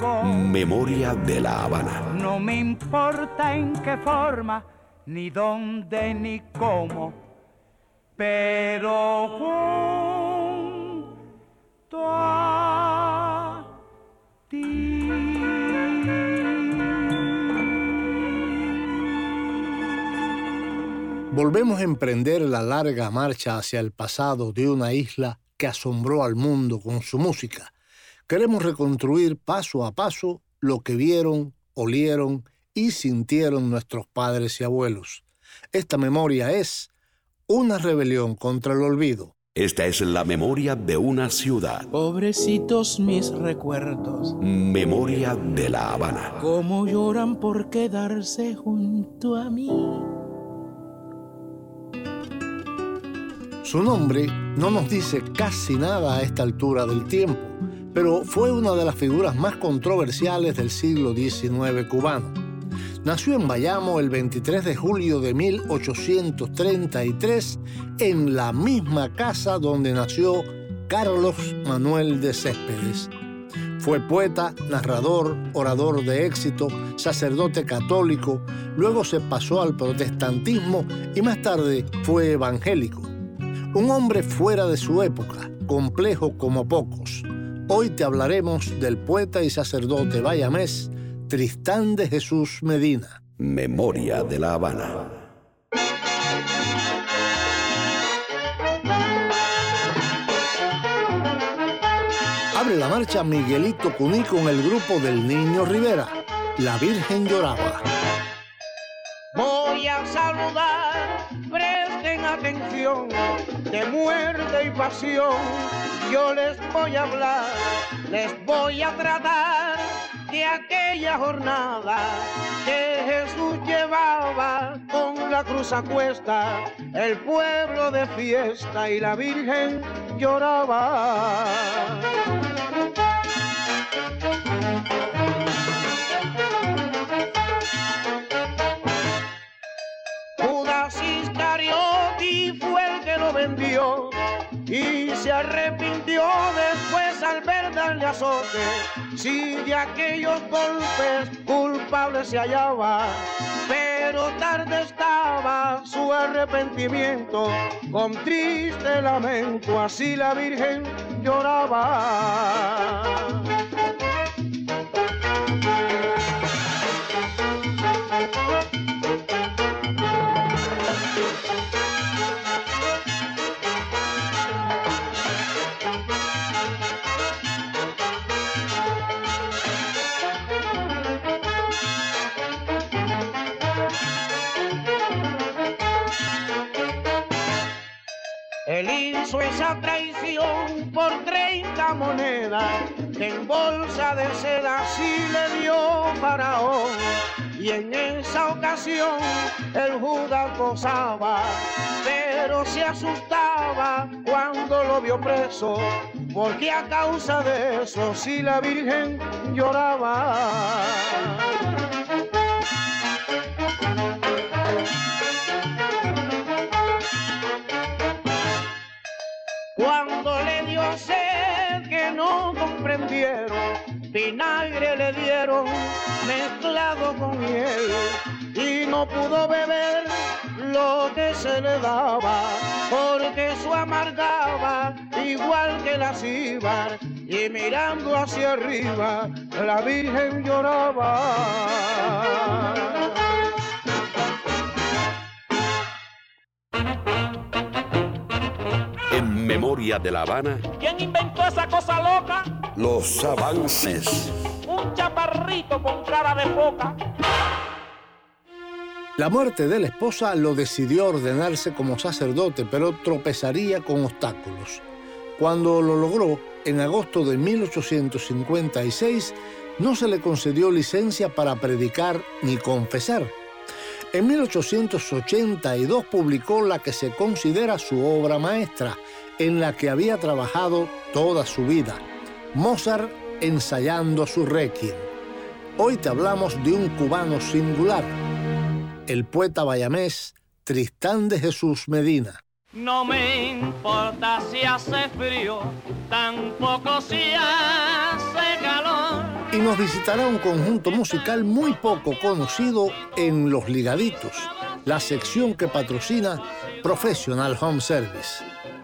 Memoria de la Habana. No me importa en qué forma, ni dónde, ni cómo, pero junto a ti. Volvemos a emprender la larga marcha hacia el pasado de una isla que asombró al mundo con su música. Queremos reconstruir paso a paso lo que vieron, olieron y sintieron nuestros padres y abuelos. Esta memoria es una rebelión contra el olvido. Esta es la memoria de una ciudad. Pobrecitos mis recuerdos, Memoria de la Habana. cómo lloran por quedarse junto a mí. Su nombre no nos dice casi nada a esta altura del tiempo, pero fue una de las figuras más controversiales del siglo XIX cubano. Nació en Bayamo el 23 de julio de 1833 en la misma casa donde nació Carlos Manuel de Céspedes. Fue poeta, narrador, orador de éxito, sacerdote católico, luego se pasó al protestantismo y más tarde fue evangélico. Un hombre fuera de su época, complejo como pocos. Hoy te hablaremos del poeta y sacerdote bayamés Tristán de Jesús Medina. Memoria de la Habana. Abre la marcha Miguelito Cuní con el grupo del Niño Rivera. La Virgen lloraba. Voy a saludar, de muerte y pasión. Yo les voy a hablar, les voy a tratar de aquella jornada que Jesús llevaba con la cruz a cuesta, el pueblo de fiesta y la Virgen lloraba. Y se arrepintió después al ver darle azote. Si de aquellos golpes culpable se hallaba, pero tarde estaba su arrepentimiento. Con triste lamento así la Virgen lloraba. Esa traición por 30 monedas que en bolsa de seda sí le dio Faraón. Y en esa ocasión el Judas gozaba, pero se asustaba cuando lo vio preso, porque a causa de eso sí la Virgen lloraba. Vinagre le dieron mezclado con miel y no pudo beber lo que se le daba, porque su amargaba igual que la cíbar y mirando hacia arriba la Virgen lloraba. En Memoria de la Habana, ¿Quién inventó esa cosa loca? Los avances. Un chaparrito con cara de foca. La muerte de la esposa lo decidió ordenarse como sacerdote, pero tropezaría con obstáculos. Cuando lo logró, en agosto de 1856, no se le concedió licencia para predicar ni confesar. En 1882 publicó la que se considera su obra maestra, en la que había trabajado toda su vida, Mozart ensayando su requiem. Hoy te hablamos de un cubano singular, el poeta bayamés Tristán de Jesús Medina. No me importa si hace frío, tampoco si hace calor. Y nos visitará un conjunto musical muy poco conocido en Los Ligaditos, la sección que patrocina Professional Home Service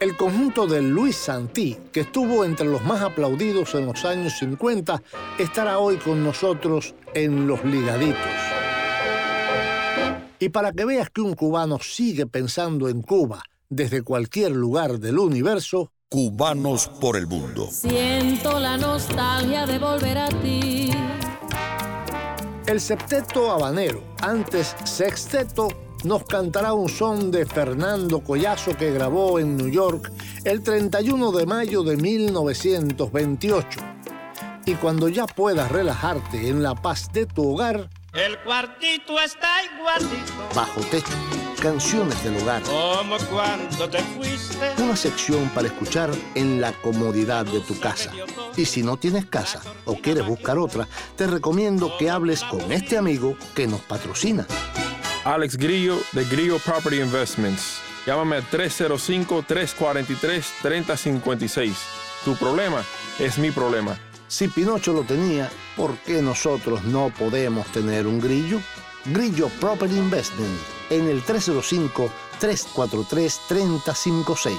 El conjunto de Luis Santí, que estuvo entre los más aplaudidos en los años 50, estará hoy con nosotros en Los Ligaditos. Y para que veas que un cubano sigue pensando en Cuba desde cualquier lugar del universo, Cubanos por el mundo. Siento la nostalgia de volver a ti. El septeto habanero, antes sexteto, nos cantará un son de Fernando Collazo que grabó en New York el 31 de mayo de 1928. Y cuando ya puedas relajarte en la paz de tu hogar, El cuartito está igualito bajo techo, canciones del hogar, como cuando te fuiste. una sección para escuchar en la comodidad de tu casa. Y si no tienes casa o quieres buscar otra, te recomiendo que hables con este amigo que nos patrocina. Alex Grillo de Grillo Property Investments. Llámame al 305-343-3056. Tu problema es mi problema. Si Pinocho lo tenía, ¿por qué nosotros no podemos tener un grillo? Grillo Property Investment en el 305-343-3056.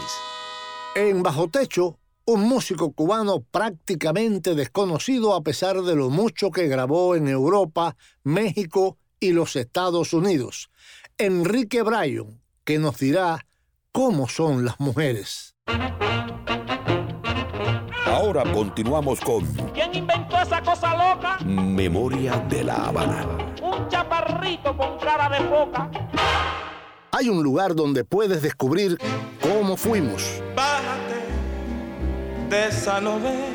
En Bajo Techo, un músico cubano prácticamente desconocido a pesar de lo mucho que grabó en Europa, México y los Estados Unidos. Enrique Bryan, que nos dirá cómo son las mujeres. Ahora continuamos con ¿Quién inventó esa cosa loca? Memoria de la Habana. Un chaparrito con cara de foca. Hay un lugar donde puedes descubrir cómo fuimos. Bájate de esa novela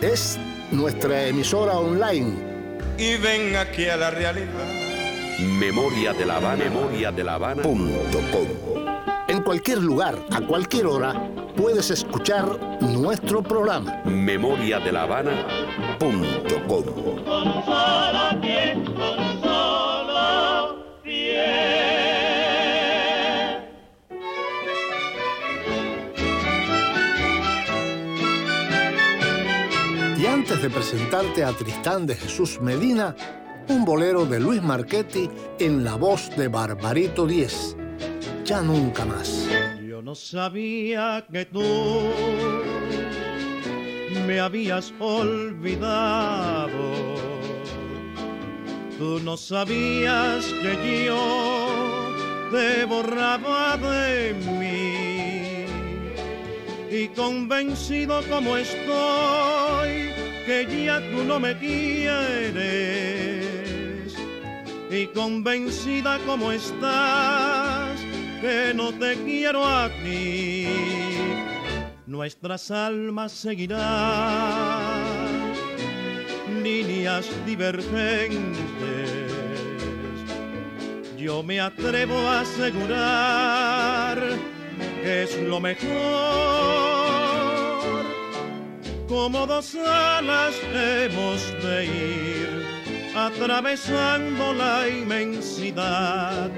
Es nuestra emisora online y ven aquí a la realidad. Memoria de la Habana. Memoria de la Habana. Punto com. En cualquier lugar, a cualquier hora, puedes escuchar nuestro programa. Memoria de la Habana. Punto com. Y antes de presentarte a Tristán de Jesús Medina, un bolero de Luis Marchetti en la voz de Barbarito Díez. Ya nunca más. Yo no sabía que tú me habías olvidado. Tú no sabías que yo te borraba de mí. Y convencido como estoy que ya tú no me quieres. Y convencida como estás que no te quiero a ti. Nuestras almas seguirán líneas divergentes. Yo me atrevo a asegurar que es lo mejor. Como dos alas hemos de ir atravesando la inmensidad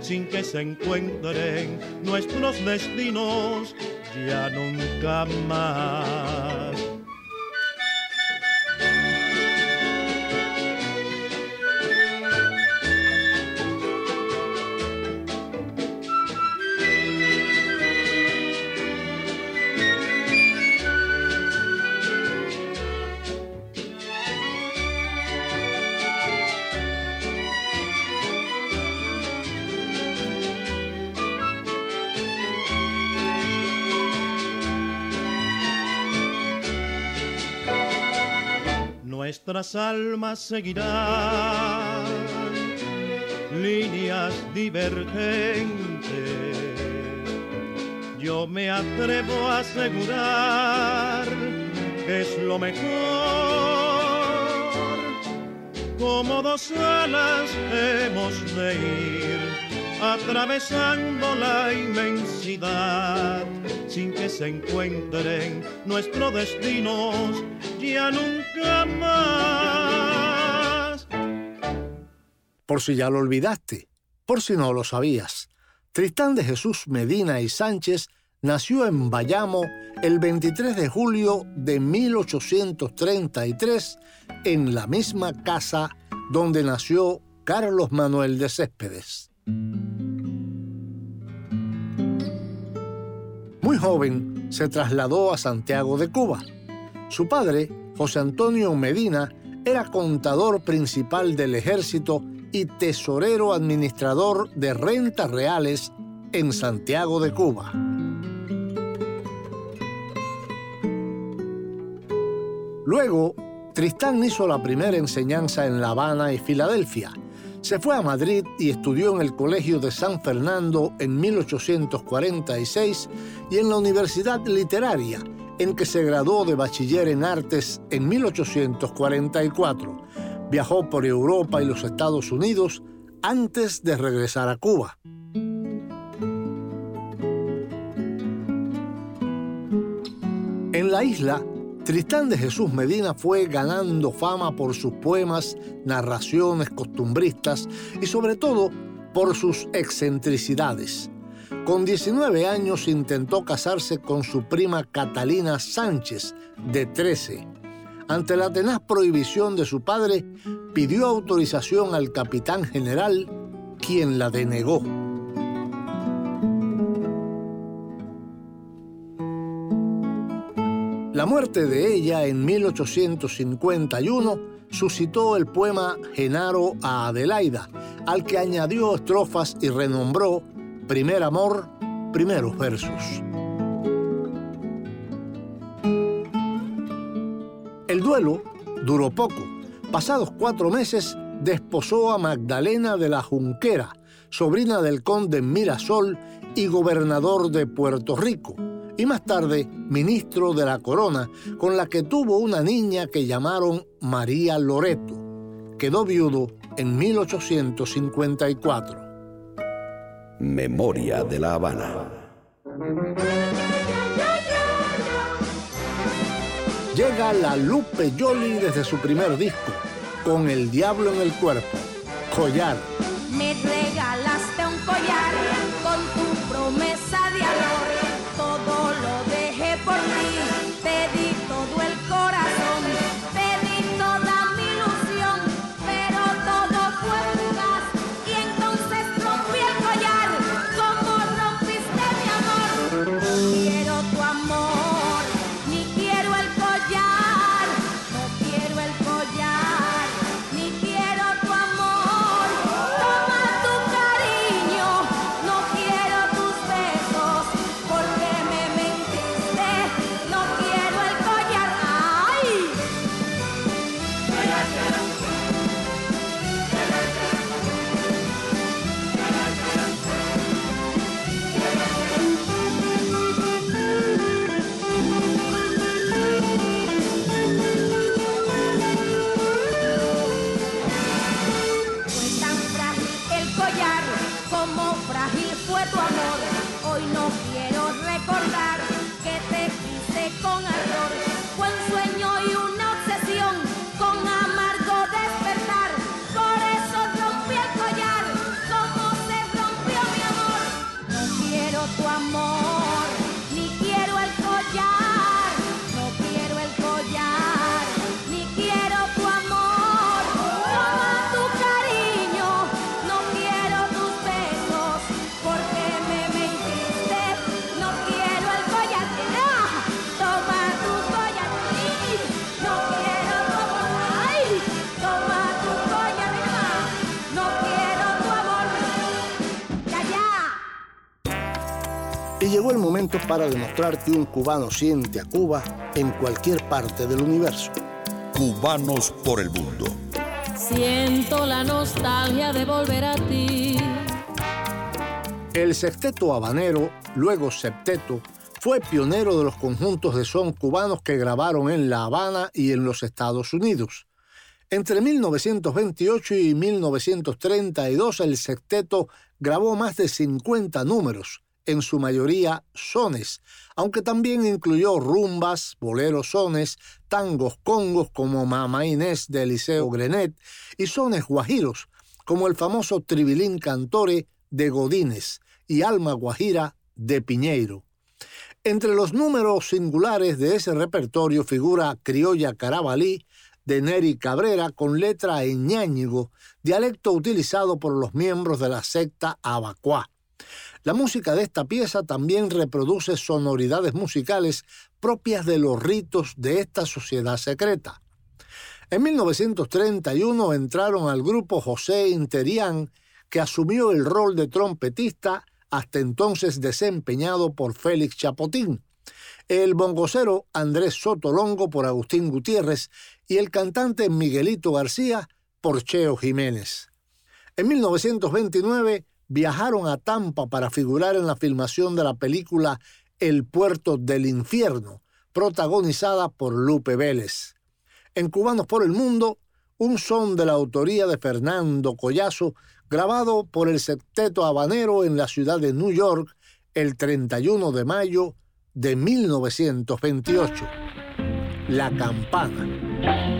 sin que se encuentren nuestros destinos ya nunca más. Nuestras almas seguirán líneas divergentes. Yo me atrevo a asegurar que es lo mejor. Como dos alas hemos de ir atravesando la inmensidad sin que se encuentren nuestros destinos ya nunca más. Por si ya lo olvidaste, por si no lo sabías, Tristán de Jesús Medina y Sánchez nació en Bayamo el 23 de julio de 1833 en la misma casa donde nació Carlos Manuel de Céspedes. Muy joven se trasladó a Santiago de Cuba. Su padre, José Antonio Medina, era contador principal del ejército y tesorero administrador de rentas reales en Santiago de Cuba. Luego, Tristán hizo la primera enseñanza en La Habana y Filadelfia. Se fue a Madrid y estudió en el Colegio de San Fernando en 1846 y en la Universidad Literaria, en que se graduó de bachiller en artes en 1844 Viajó por Europa y los Estados Unidos antes de regresar a Cuba. En la isla, Tristán de Jesús Medina fue ganando fama por sus poemas, narraciones costumbristas y sobre todo por sus excentricidades. Con 19 años intentó casarse con su prima Catalina Sánchez, de 13 ante la tenaz prohibición de su padre, pidió autorización al capitán general, quien la denegó. La muerte de ella en 1851 suscitó el poema Genaro a Adelaida, al que añadió estrofas y renombró Primer Amor, primeros versos. El duelo duró poco. Pasados cuatro meses, desposó a Magdalena de la Junquera, sobrina del conde Mirasol y gobernador de Puerto Rico, y más tarde ministro de la Corona, con la que tuvo una niña que llamaron María Loreto. Quedó viudo en 1854. Memoria de la Habana. llega la Lupe Yoli desde su primer disco, con el diablo en el cuerpo, collar. Para demostrar que un cubano siente a Cuba en cualquier parte del universo. Cubanos por el Mundo. Siento la nostalgia de volver a ti. El sexteto habanero, luego septeto, fue pionero de los conjuntos de son cubanos que grabaron en La Habana y en los Estados Unidos. Entre 1928 y 1932 el sexteto grabó más de 50 números, en su mayoría sones, aunque también incluyó rumbas, boleros sones, tangos congos como Mama Inés de Eliseo Grenet y sones guajiros como el famoso Tribilín Cantore de Godínez y Alma Guajira de Piñeiro. Entre los números singulares de ese repertorio figura Criolla Carabalí, de Neri Cabrera con letra en ñáñigo, dialecto utilizado por los miembros de la secta Abacuá. La música de esta pieza también reproduce sonoridades musicales propias de los ritos de esta sociedad secreta. En 1931 entraron al grupo José Interián, que asumió el rol de trompetista hasta entonces desempeñado por Félix Chapotín el bongocero Andrés Sotolongo por Agustín Gutiérrez y el cantante Miguelito García por Cheo Jiménez. En 1929 viajaron a Tampa para figurar en la filmación de la película El puerto del infierno, protagonizada por Lupe Vélez. En Cubanos por el Mundo, un son de la autoría de Fernando Collazo, grabado por el Septeto Habanero en la ciudad de New York el 31 de mayo de 1928, La Campana.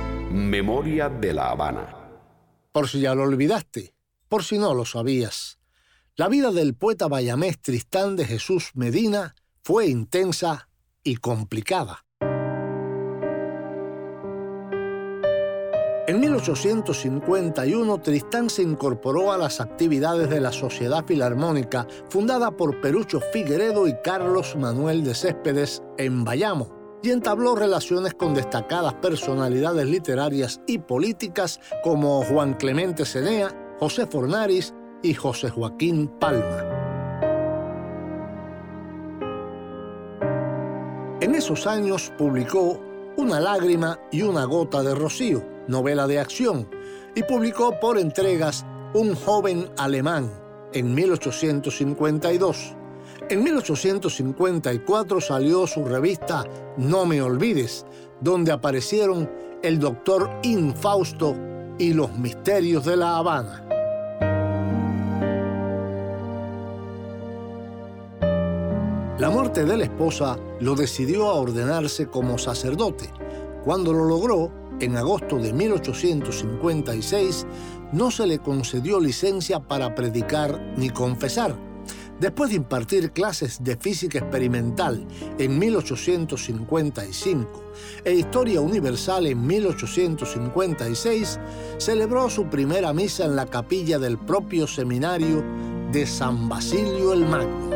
Memoria de La Habana. Por si ya lo olvidaste, por si no lo sabías. La vida del poeta bayamés Tristán de Jesús Medina fue intensa y complicada. En 1851, Tristán se incorporó a las actividades de la Sociedad Filarmónica, fundada por Perucho Figueredo y Carlos Manuel de Céspedes en Bayamo, y entabló relaciones con destacadas personalidades literarias y políticas como Juan Clemente Cenea, José Fornaris y José Joaquín Palma. En esos años publicó Una lágrima y una gota de rocío, novela de acción, y publicó por entregas Un joven alemán en 1852. En 1854 salió su revista No me olvides, donde aparecieron El doctor Infausto y Los misterios de la Habana. La muerte de la esposa lo decidió a ordenarse como sacerdote. Cuando lo logró, en agosto de 1856, no se le concedió licencia para predicar ni confesar. Después de impartir clases de física experimental en 1855 e historia universal en 1856, celebró su primera misa en la capilla del propio seminario de San Basilio el Magno.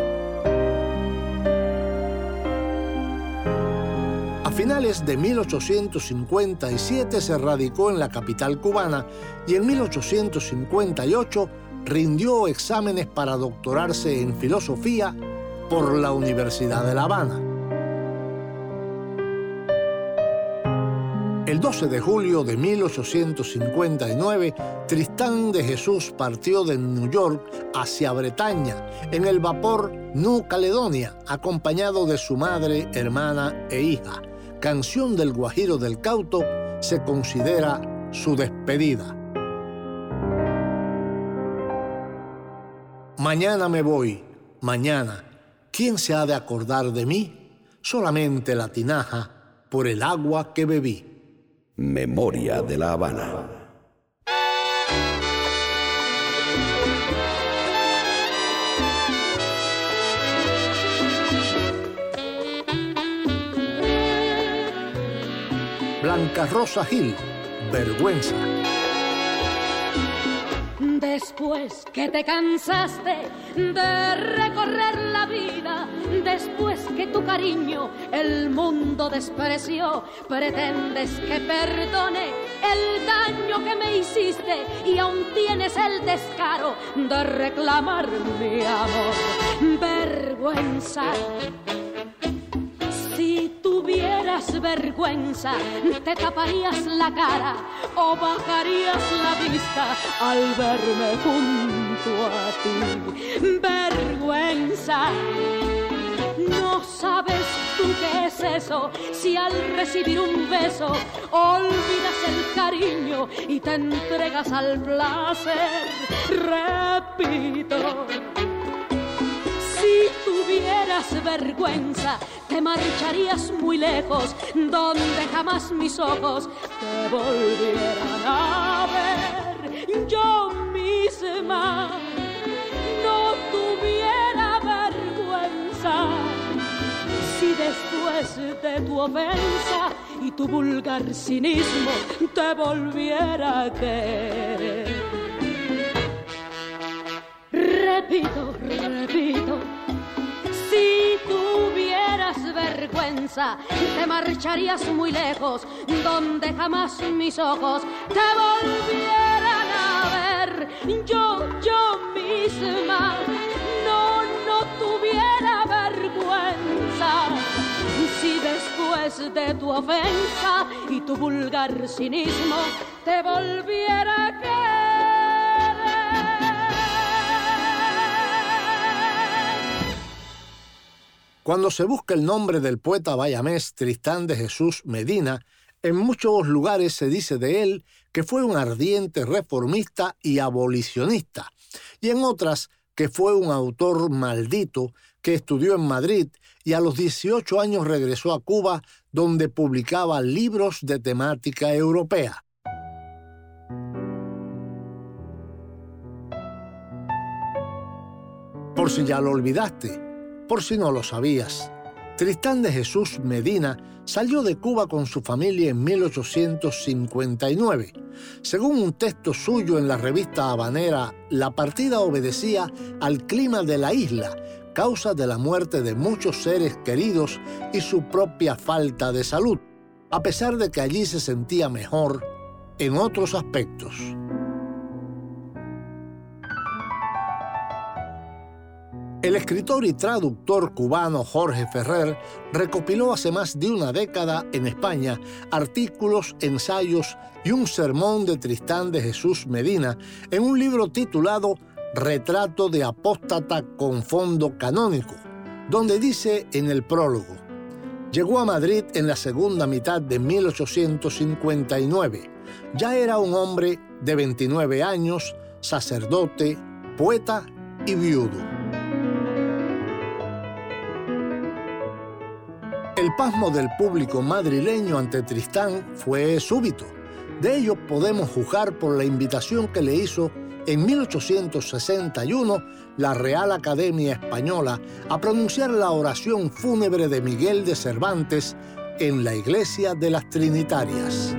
finales de 1857 se radicó en la capital cubana y en 1858 rindió exámenes para doctorarse en filosofía por la Universidad de La Habana. El 12 de julio de 1859, Tristán de Jesús partió de New York hacia Bretaña en el vapor New Caledonia, acompañado de su madre, hermana e hija. Canción del Guajiro del Cauto se considera su despedida. Mañana me voy, mañana. ¿Quién se ha de acordar de mí? Solamente la tinaja por el agua que bebí. Memoria de la Habana. Blanca Rosa Gil, vergüenza. Después que te cansaste de recorrer la vida, después que tu cariño el mundo despreció, pretendes que perdone el daño que me hiciste y aún tienes el descaro de reclamar mi amor. Vergüenza tuvieras vergüenza, te taparías la cara o bajarías la vista al verme junto a ti. Vergüenza. No sabes tú qué es eso, si al recibir un beso olvidas el cariño y te entregas al placer. Repito, si tuvieras vergüenza, te marcharías muy lejos, donde jamás mis ojos te volvieran a ver. Yo misma no tuviera vergüenza si después de tu ofensa y tu vulgar cinismo te volviera a querer. Repito, repito, te marcharías muy lejos, donde jamás mis ojos te volvieran a ver. Yo, yo misma, no, no tuviera vergüenza. Si después de tu ofensa y tu vulgar cinismo te volviera a Cuando se busca el nombre del poeta bayamés Tristán de Jesús Medina, en muchos lugares se dice de él que fue un ardiente reformista y abolicionista, y en otras que fue un autor maldito que estudió en Madrid y a los 18 años regresó a Cuba donde publicaba libros de temática europea. Por si ya lo olvidaste, por si no lo sabías, Tristán de Jesús Medina salió de Cuba con su familia en 1859. Según un texto suyo en la revista habanera, la partida obedecía al clima de la isla, causa de la muerte de muchos seres queridos y su propia falta de salud, a pesar de que allí se sentía mejor en otros aspectos. El escritor y traductor cubano Jorge Ferrer recopiló hace más de una década en España artículos, ensayos y un sermón de Tristán de Jesús Medina en un libro titulado Retrato de apóstata con fondo canónico, donde dice en el prólogo, llegó a Madrid en la segunda mitad de 1859. Ya era un hombre de 29 años, sacerdote, poeta y viudo. El pasmo del público madrileño ante Tristán fue súbito. De ello podemos juzgar por la invitación que le hizo en 1861 la Real Academia Española a pronunciar la oración fúnebre de Miguel de Cervantes en la Iglesia de las Trinitarias.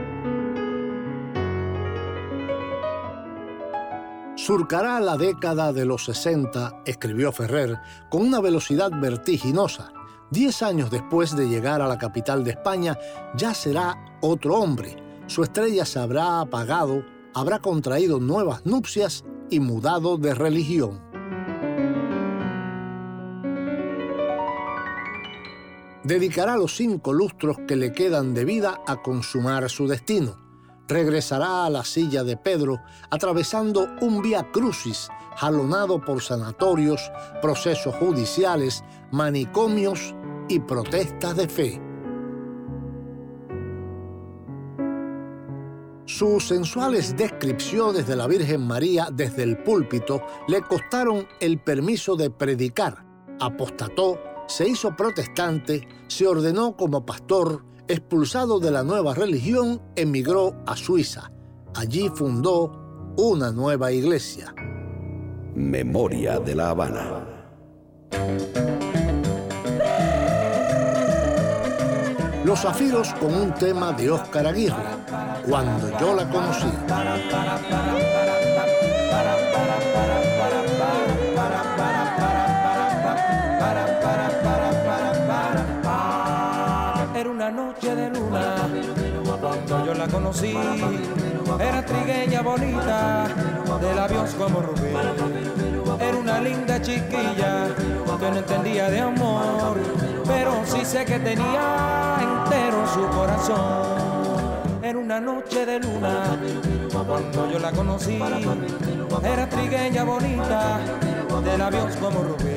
Surcará la década de los 60, escribió Ferrer, con una velocidad vertiginosa Diez años después de llegar a la capital de España, ya será otro hombre. Su estrella se habrá apagado, habrá contraído nuevas nupcias y mudado de religión. Dedicará los cinco lustros que le quedan de vida a consumar su destino. Regresará a la silla de Pedro atravesando un vía crucis jalonado por sanatorios, procesos judiciales, manicomios y protestas de fe. Sus sensuales descripciones de la Virgen María desde el púlpito le costaron el permiso de predicar. Apostató, se hizo protestante, se ordenó como pastor, expulsado de la nueva religión, emigró a Suiza. Allí fundó una nueva iglesia. Memoria de la Habana. Los Zafiros con un tema de Óscar Aguirre, Cuando yo la conocí. Era una noche de luna cuando yo la conocí. Era trigueña bonita, de labios como rubí. Era una linda chiquilla que no entendía de amor, pero sí sé que tenía entero su corazón. Era una noche de luna cuando yo la conocí. Era trigueña bonita, de labios como rubí.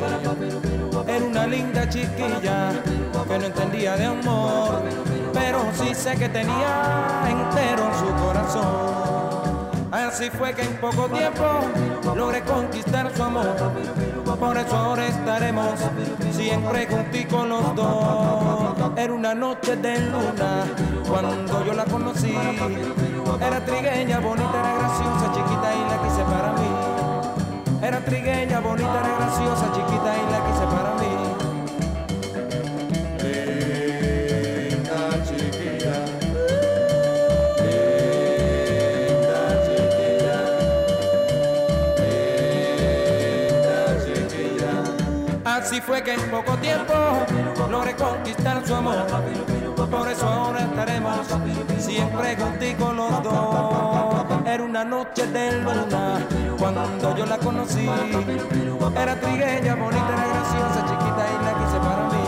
Era una linda chiquilla que no entendía de amor, pero sí sé que tenía entero su corazón. Así fue que en poco tiempo logré conquistar su amor. Por eso ahora estaremos siempre junticos los dos. Era una noche de luna cuando yo la conocí. Era trigueña, bonita, era graciosa, chiquita y la quise para mí. Era trigueña, bonita, era graciosa, chiquita y la quise Así fue que en poco tiempo logré conquistar su amor. Por eso ahora estaremos siempre contigo los dos. Era una noche de luna cuando yo la conocí. Era trigueña, bonita, era graciosa, chiquita y la quise para mí.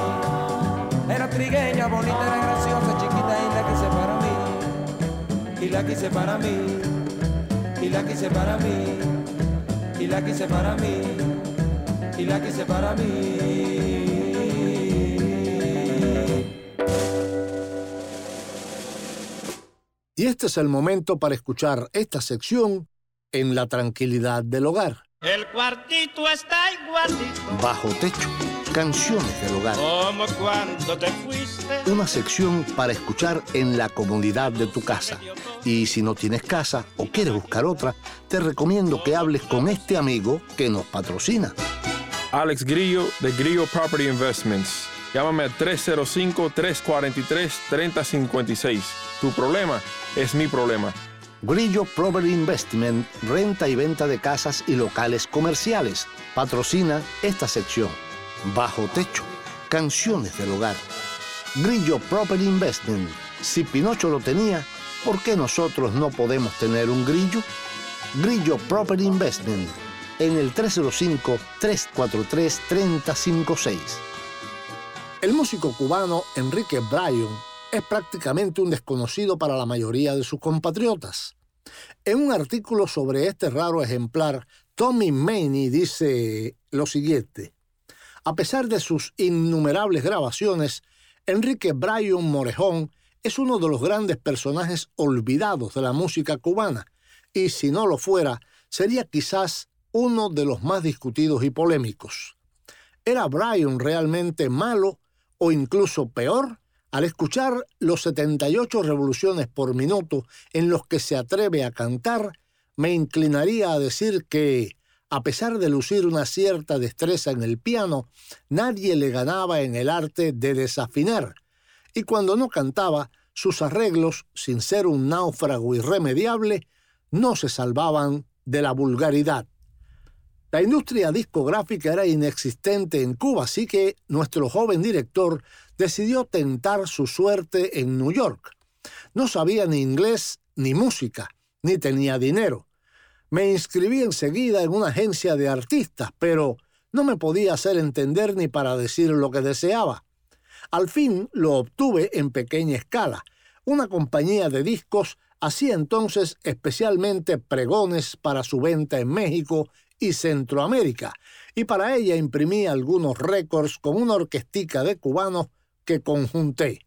Era trigueña, bonita, era graciosa, chiquita y la quise para mí. Y la quise para mí. Y la quise para mí. Y la quise para mí y la para mí. Y este es el momento para escuchar esta sección en la tranquilidad del hogar. El cuartito está igualito. Bajo techo. Canciones del hogar. Como cuando te fuiste. Una sección para escuchar en la comodidad de tu casa. Y si no tienes casa o quieres buscar otra, te recomiendo que hables con este amigo que nos patrocina. Alex Grillo de Grillo Property Investments. Llámame al 305-343-3056. Tu problema es mi problema. Grillo Property Investment, renta y venta de casas y locales comerciales. Patrocina esta sección. Bajo techo, canciones del hogar. Grillo Property Investment. Si Pinocho lo tenía, ¿por qué nosotros no podemos tener un grillo? Grillo Property Investment en el 305-343-3056. El músico cubano Enrique Bryan es prácticamente un desconocido para la mayoría de sus compatriotas. En un artículo sobre este raro ejemplar, Tommy Maney dice lo siguiente. A pesar de sus innumerables grabaciones, Enrique Bryan Morejón es uno de los grandes personajes olvidados de la música cubana, y si no lo fuera, sería quizás uno de los más discutidos y polémicos. ¿Era Bryan realmente malo o incluso peor? Al escuchar los 78 revoluciones por minuto en los que se atreve a cantar, me inclinaría a decir que, a pesar de lucir una cierta destreza en el piano, nadie le ganaba en el arte de desafinar, y cuando no cantaba, sus arreglos, sin ser un náufrago irremediable, no se salvaban de la vulgaridad. La industria discográfica era inexistente en Cuba, así que nuestro joven director decidió tentar su suerte en New York. No sabía ni inglés ni música, ni tenía dinero. Me inscribí enseguida en una agencia de artistas, pero no me podía hacer entender ni para decir lo que deseaba. Al fin lo obtuve en pequeña escala. Una compañía de discos hacía entonces especialmente pregones para su venta en México y Centroamérica, y para ella imprimí algunos récords con una orquestica de cubanos que conjunté.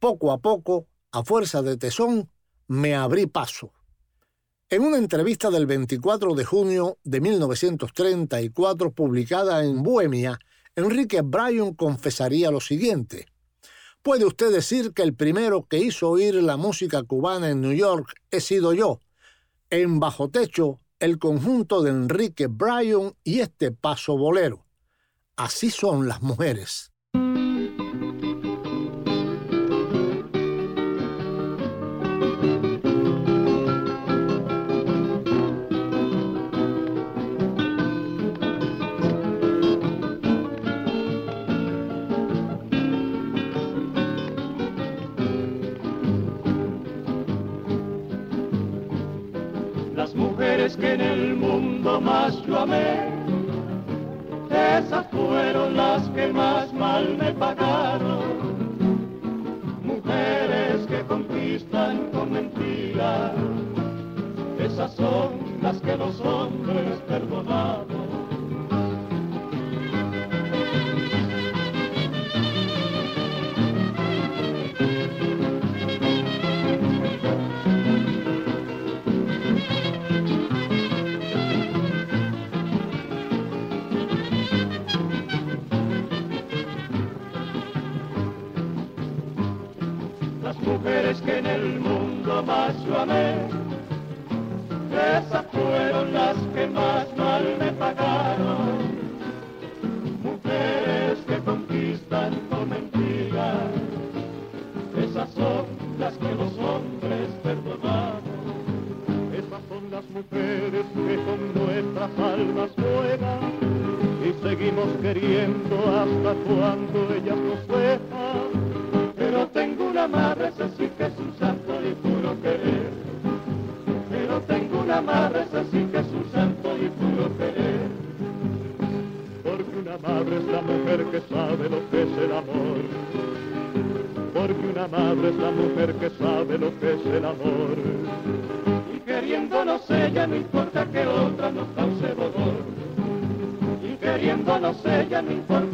Poco a poco, a fuerza de tesón, me abrí paso. En una entrevista del 24 de junio de 1934 publicada en Bohemia, Enrique Bryan confesaría lo siguiente. Puede usted decir que el primero que hizo oír la música cubana en New York he sido yo. En Bajo Techo, el conjunto de Enrique Bryan y este paso bolero. Así son las mujeres. Que en el mundo más yo amé, esas fueron las que más mal me pagaron. Mujeres que conquistan con mentiras, esas son las que los hombres perdonamos. Que en el mundo más yo amé. Esas fueron las que más mal me pagaron. Mujeres que conquistan con mentiras. Esas son las que los hombres perdonamos. Esas son las mujeres que con nuestras almas juegan y seguimos queriendo hasta cuando ellas la mujer que sabe lo que es el amor. Y queriéndonos ella, no importa que otra nos cause dolor. Y queriéndonos ella, no importa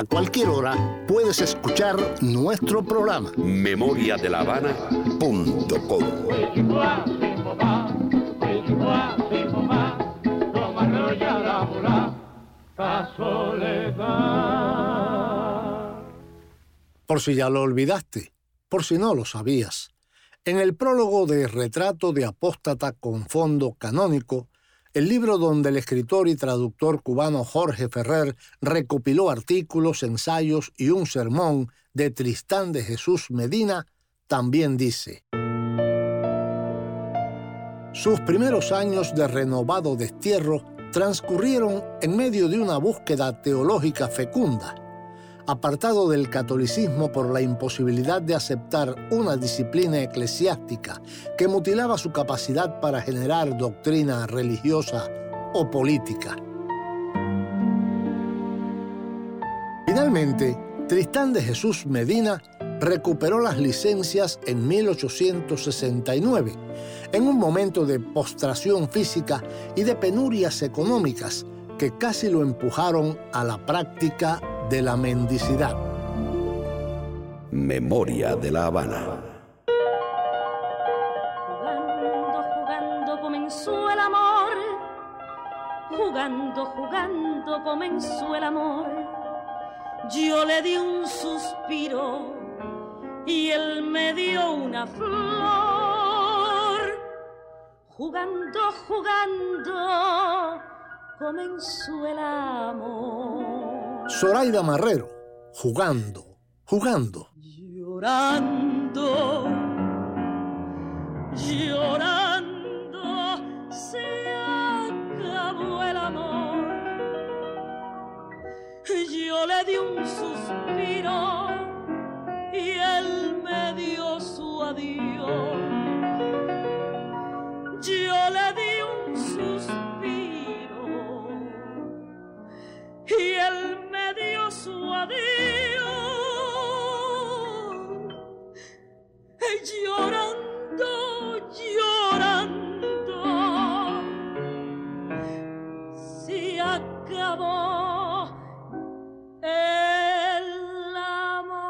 a cualquier hora, puedes escuchar nuestro programa. Memoriadelavana.com Por si ya lo olvidaste, por si no lo sabías. En el prólogo de Retrato de Apóstata con Fondo Canónico, el libro donde el escritor y traductor cubano Jorge Ferrer recopiló artículos, ensayos y un sermón de Tristán de Jesús Medina, también dice, Sus primeros años de renovado destierro transcurrieron en medio de una búsqueda teológica fecunda, apartado del catolicismo por la imposibilidad de aceptar una disciplina eclesiástica que mutilaba su capacidad para generar doctrina religiosa o política. Finalmente, Tristán de Jesús Medina recuperó las licencias en 1869, en un momento de postración física y de penurias económicas que casi lo empujaron a la práctica de la mendicidad. Memoria de la Habana. Jugando, jugando comenzó el amor. Jugando, jugando comenzó el amor. Yo le di un suspiro y él me dio una flor. Jugando, jugando comenzó el amor. Zoraida Marrero, jugando, jugando. Llorando, llorando, se acabó el amor. Yo le di un suspiro y él me dio su adiós. Llorando, llorando, se acabó el amor.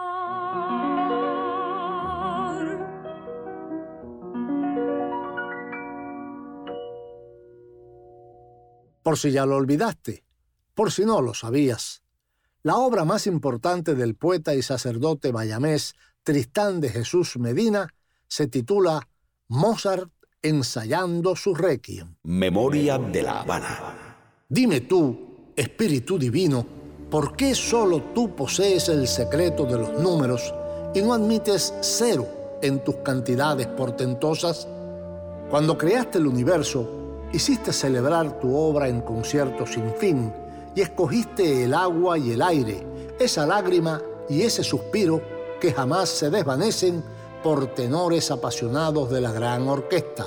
Por si ya lo olvidaste, por si no lo sabías. La obra más importante del poeta y sacerdote bayamés Tristán de Jesús Medina se titula Mozart ensayando su requiem. Memoria de la Habana. Dime tú, Espíritu Divino, ¿por qué solo tú posees el secreto de los números y no admites cero en tus cantidades portentosas? Cuando creaste el universo, hiciste celebrar tu obra en conciertos sin fin y escogiste el agua y el aire, esa lágrima y ese suspiro que jamás se desvanecen por tenores apasionados de la gran orquesta.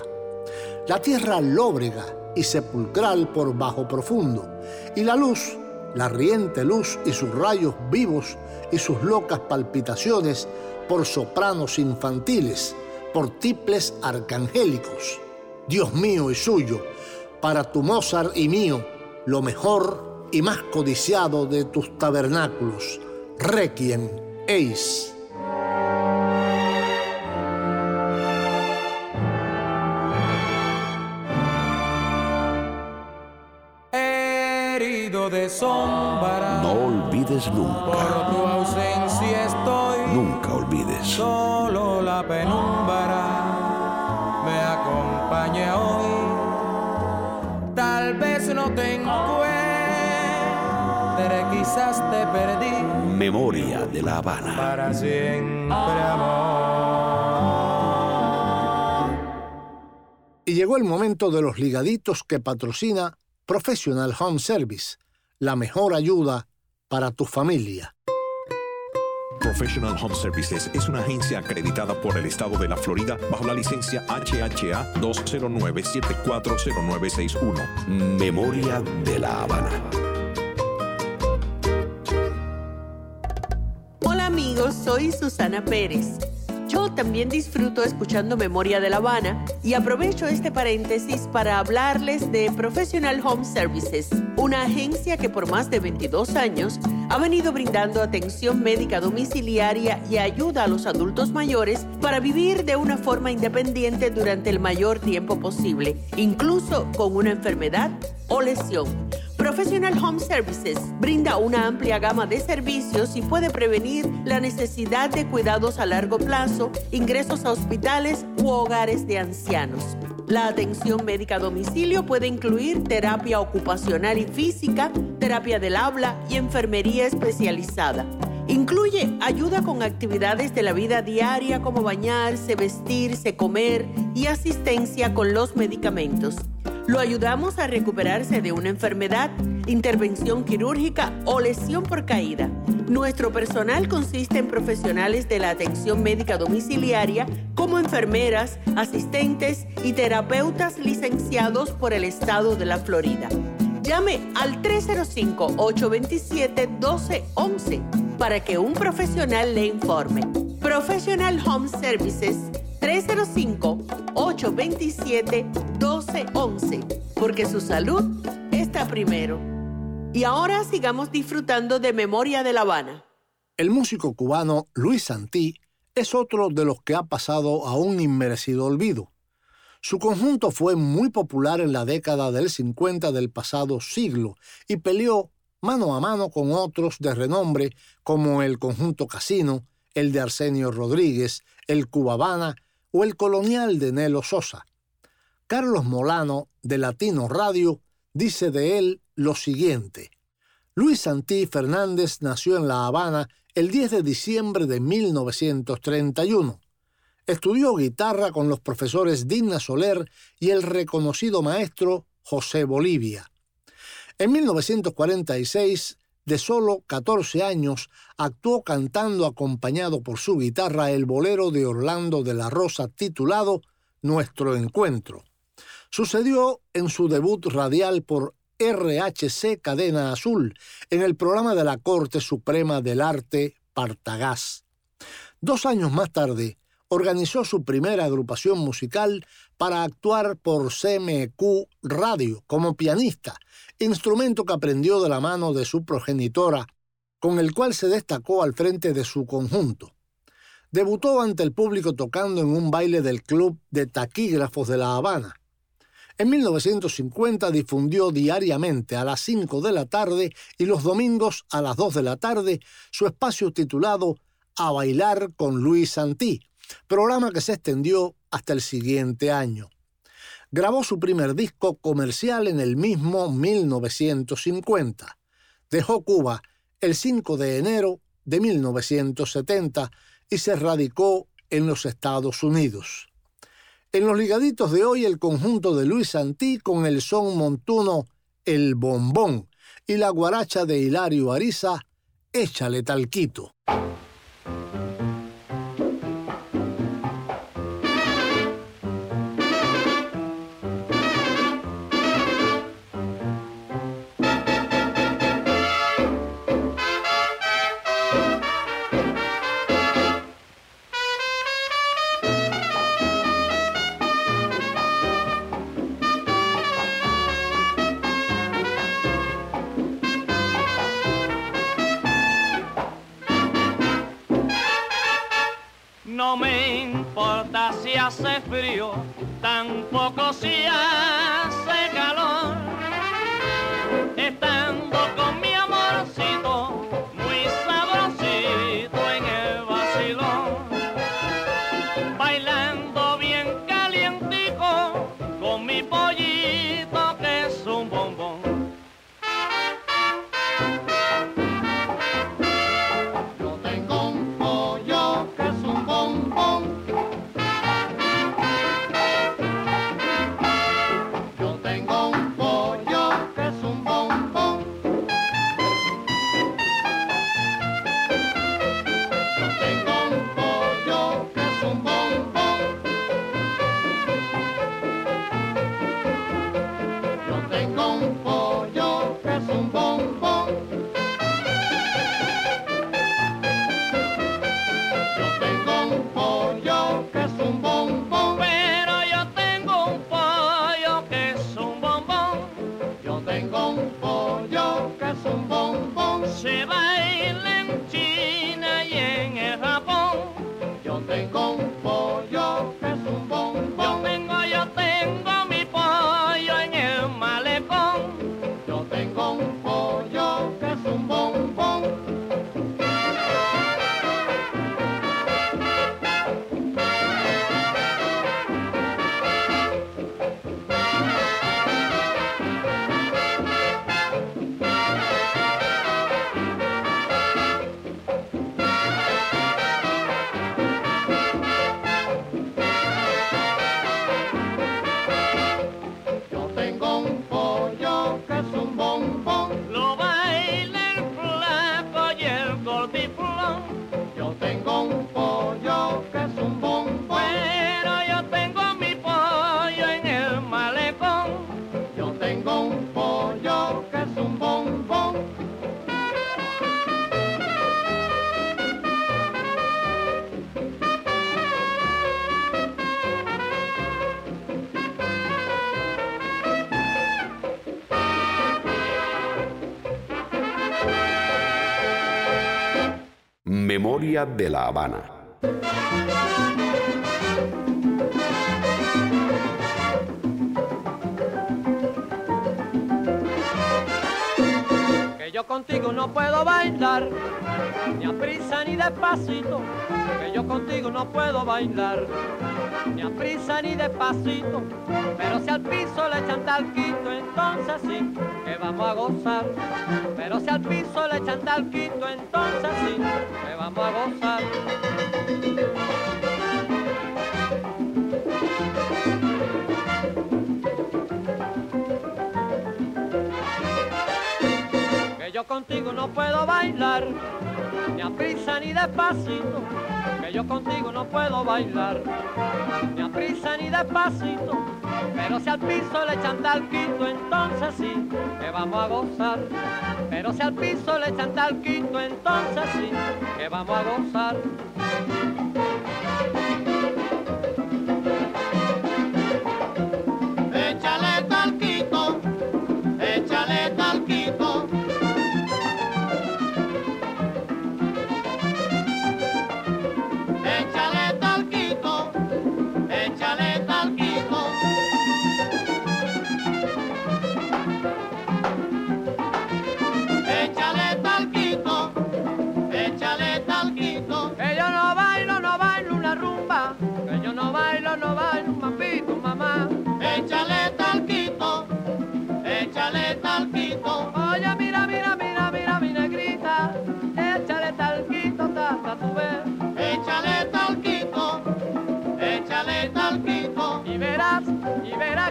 La tierra lóbrega y sepulcral por bajo profundo, y la luz, la riente luz y sus rayos vivos y sus locas palpitaciones por sopranos infantiles, por tiples arcangélicos. Dios mío y suyo, para tu Mozart y mío, lo mejor y más codiciado de tus tabernáculos, Requiem Eis. De sombra. No olvides nunca. Por tu ausencia estoy. Nunca olvides. Solo la penumbra me acompaña hoy. Tal vez no te encuentre, quizás te perdí. Memoria de la Habana. Para siempre amor. Y llegó el momento de los ligaditos que patrocina Professional Home Service, la mejor ayuda para tu familia. Professional Home Services es una agencia acreditada por el estado de la Florida bajo la licencia HHA 209-740961. Memoria de la Habana. Hola amigos, soy Susana Pérez. Yo también disfruto escuchando Memoria de La Habana y aprovecho este paréntesis para hablarles de Professional Home Services, una agencia que por más de 22 años ha venido brindando atención médica domiciliaria y ayuda a los adultos mayores para vivir de una forma independiente durante el mayor tiempo posible, incluso con una enfermedad o lesión. Professional Home Services brinda una amplia gama de servicios y puede prevenir la necesidad de cuidados a largo plazo, ingresos a hospitales u hogares de ancianos. La atención médica a domicilio puede incluir terapia ocupacional y física, terapia del habla y enfermería especializada. Incluye ayuda con actividades de la vida diaria como bañarse, vestirse, comer y asistencia con los medicamentos. Lo ayudamos a recuperarse de una enfermedad, intervención quirúrgica o lesión por caída. Nuestro personal consiste en profesionales de la atención médica domiciliaria como enfermeras, asistentes y terapeutas licenciados por el estado de la Florida. Llame al 305-827-1211 para que un profesional le informe. Professional Home Services 305-827-1211, porque su salud está primero. Y ahora sigamos disfrutando de Memoria de La Habana. El músico cubano Luis Santí es otro de los que ha pasado a un inmerecido olvido. Su conjunto fue muy popular en la década del 50 del pasado siglo y peleó mano a mano con otros de renombre como el conjunto Casino, el de Arsenio Rodríguez, el Cubabana o el colonial de Nelo Sosa. Carlos Molano, de Latino Radio, dice de él lo siguiente. Luis Santí Fernández nació en La Habana el 10 de diciembre de 1931. Estudió guitarra con los profesores Dina Soler y el reconocido maestro José Bolivia. En 1946, de solo 14 años, actuó cantando acompañado por su guitarra el bolero de Orlando de la Rosa titulado Nuestro Encuentro. Sucedió en su debut radial por RHC Cadena Azul en el programa de la Corte Suprema del Arte Partagás. Dos años más tarde, organizó su primera agrupación musical para actuar por CMQ Radio como pianista, instrumento que aprendió de la mano de su progenitora, con el cual se destacó al frente de su conjunto. Debutó ante el público tocando en un baile del Club de Taquígrafos de La Habana. En 1950 difundió diariamente a las 5 de la tarde y los domingos a las 2 de la tarde su espacio titulado A bailar con Luis Santí, programa que se extendió hasta el siguiente año. Grabó su primer disco comercial en el mismo 1950. Dejó Cuba el 5 de enero de 1970 y se radicó en los Estados Unidos. En los ligaditos de hoy el conjunto de Luis Santí con el son montuno El Bombón y la guaracha de Hilario Ariza Échale talquito. Tampoco si De la Habana. Que yo contigo no puedo bailar, ni a prisa ni despacito. Que yo contigo no puedo bailar, ni a prisa ni despacito. Pero si al piso le echan talquito, entonces sí, que vamos a gozar. Pero si al piso le echan talquito, entonces vamos a gozar. Que yo contigo no puedo bailar, ni a prisa ni despacito. Que yo contigo no puedo bailar, ni a prisa ni despacito. Pero si al piso le echan talquito, entonces sí, que vamos a gozar. Pero si al piso le echan talquito, entonces sí, que vamos a gozar.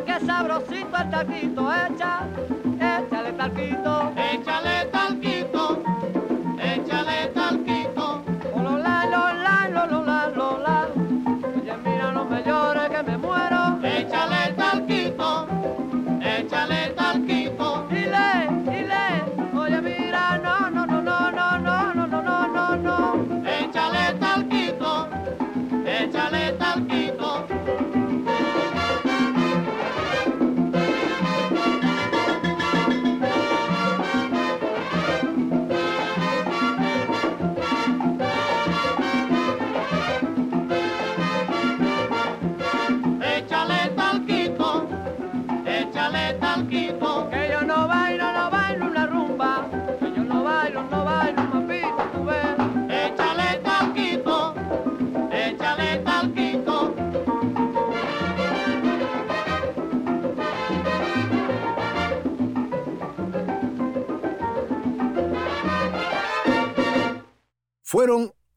Que sabrosito el talquito. Echa, échale talquito. Échale talquito,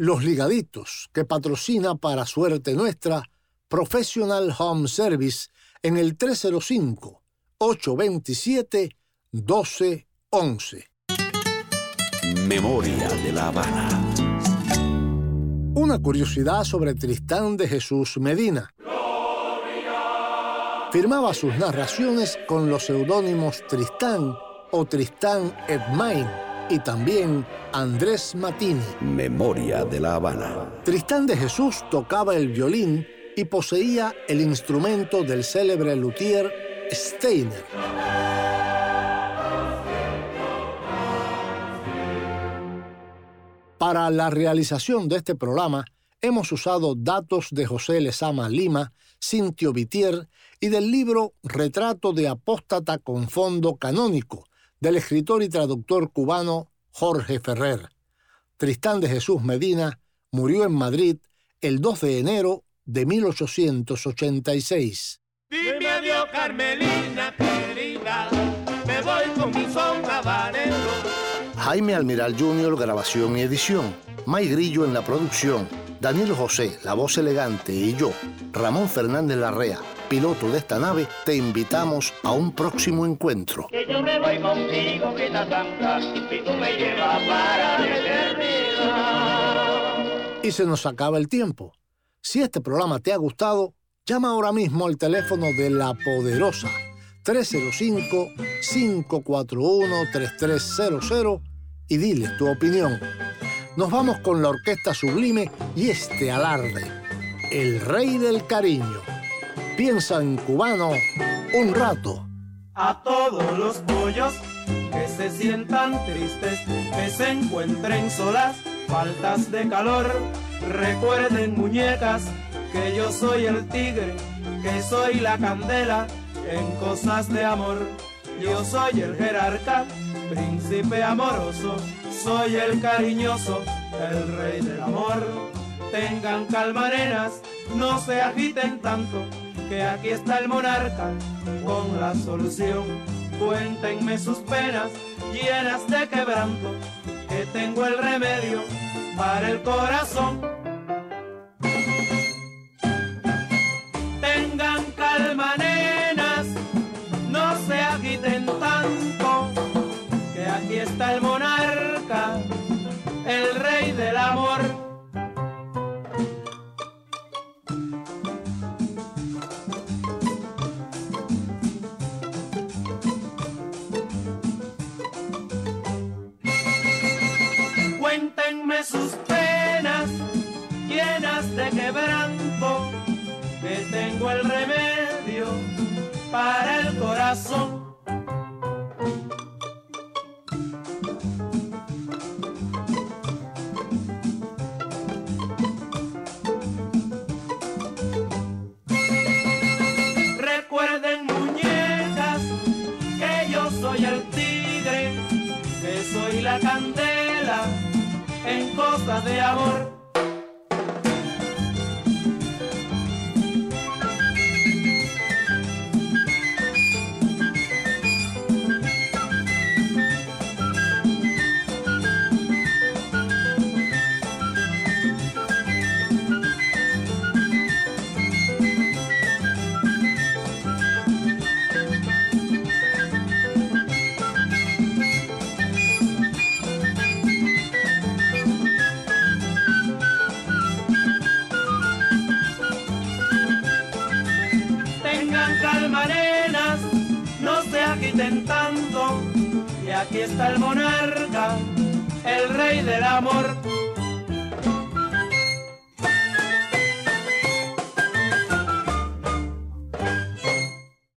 Los Ligaditos, que patrocina para suerte nuestra Professional Home Service en el 305-827-1211. Memoria de la Habana. Una curiosidad sobre Tristán de Jesús Medina. Firmaba sus narraciones con los seudónimos Tristán o Tristán Edmain y también Andrés Matini. Memoria de la Habana. Tristán de Jesús tocaba el violín y poseía el instrumento del célebre luthier Steiner. Para la realización de este programa hemos usado datos de José Lezama Lima, Cintio Vitier y del libro Retrato de Apóstata con Fondo Canónico del escritor y traductor cubano Jorge Ferrer. Tristán de Jesús Medina murió en Madrid el 2 de enero de 1886. Dime adiós, Carmelina querida, me voy con mi son Jaime Almiral Jr., grabación y edición. May Grillo en la producción. Daniel José, la voz elegante, y yo, Ramón Fernández Larrea, piloto de esta nave, te invitamos a un próximo encuentro. Que yo me voy contigo, que la tanta, y tú me llevas para la eternidad. Y se nos acaba el tiempo. Si este programa te ha gustado, llama ahora mismo al teléfono de La Poderosa 305-541-3300 y dile tu opinión. Nos vamos con la Orquesta Sublime y este alarde, el rey del cariño. Piensa en cubano un rato. A todos los pollos que se sientan tristes, que se encuentren solas, faltas de calor, recuerden muñecas que yo soy el tigre, que soy la candela en cosas de amor. Yo soy el jerarca, príncipe amoroso, soy el cariñoso, el rey del amor. Tengan calma, nenas, no se agiten tanto, que aquí está el monarca con la solución. Cuéntenme sus penas llenas de quebranto, que tengo el remedio para el corazón. Tengan calma, nenas, no se agiten tanto, que aquí está el monarca,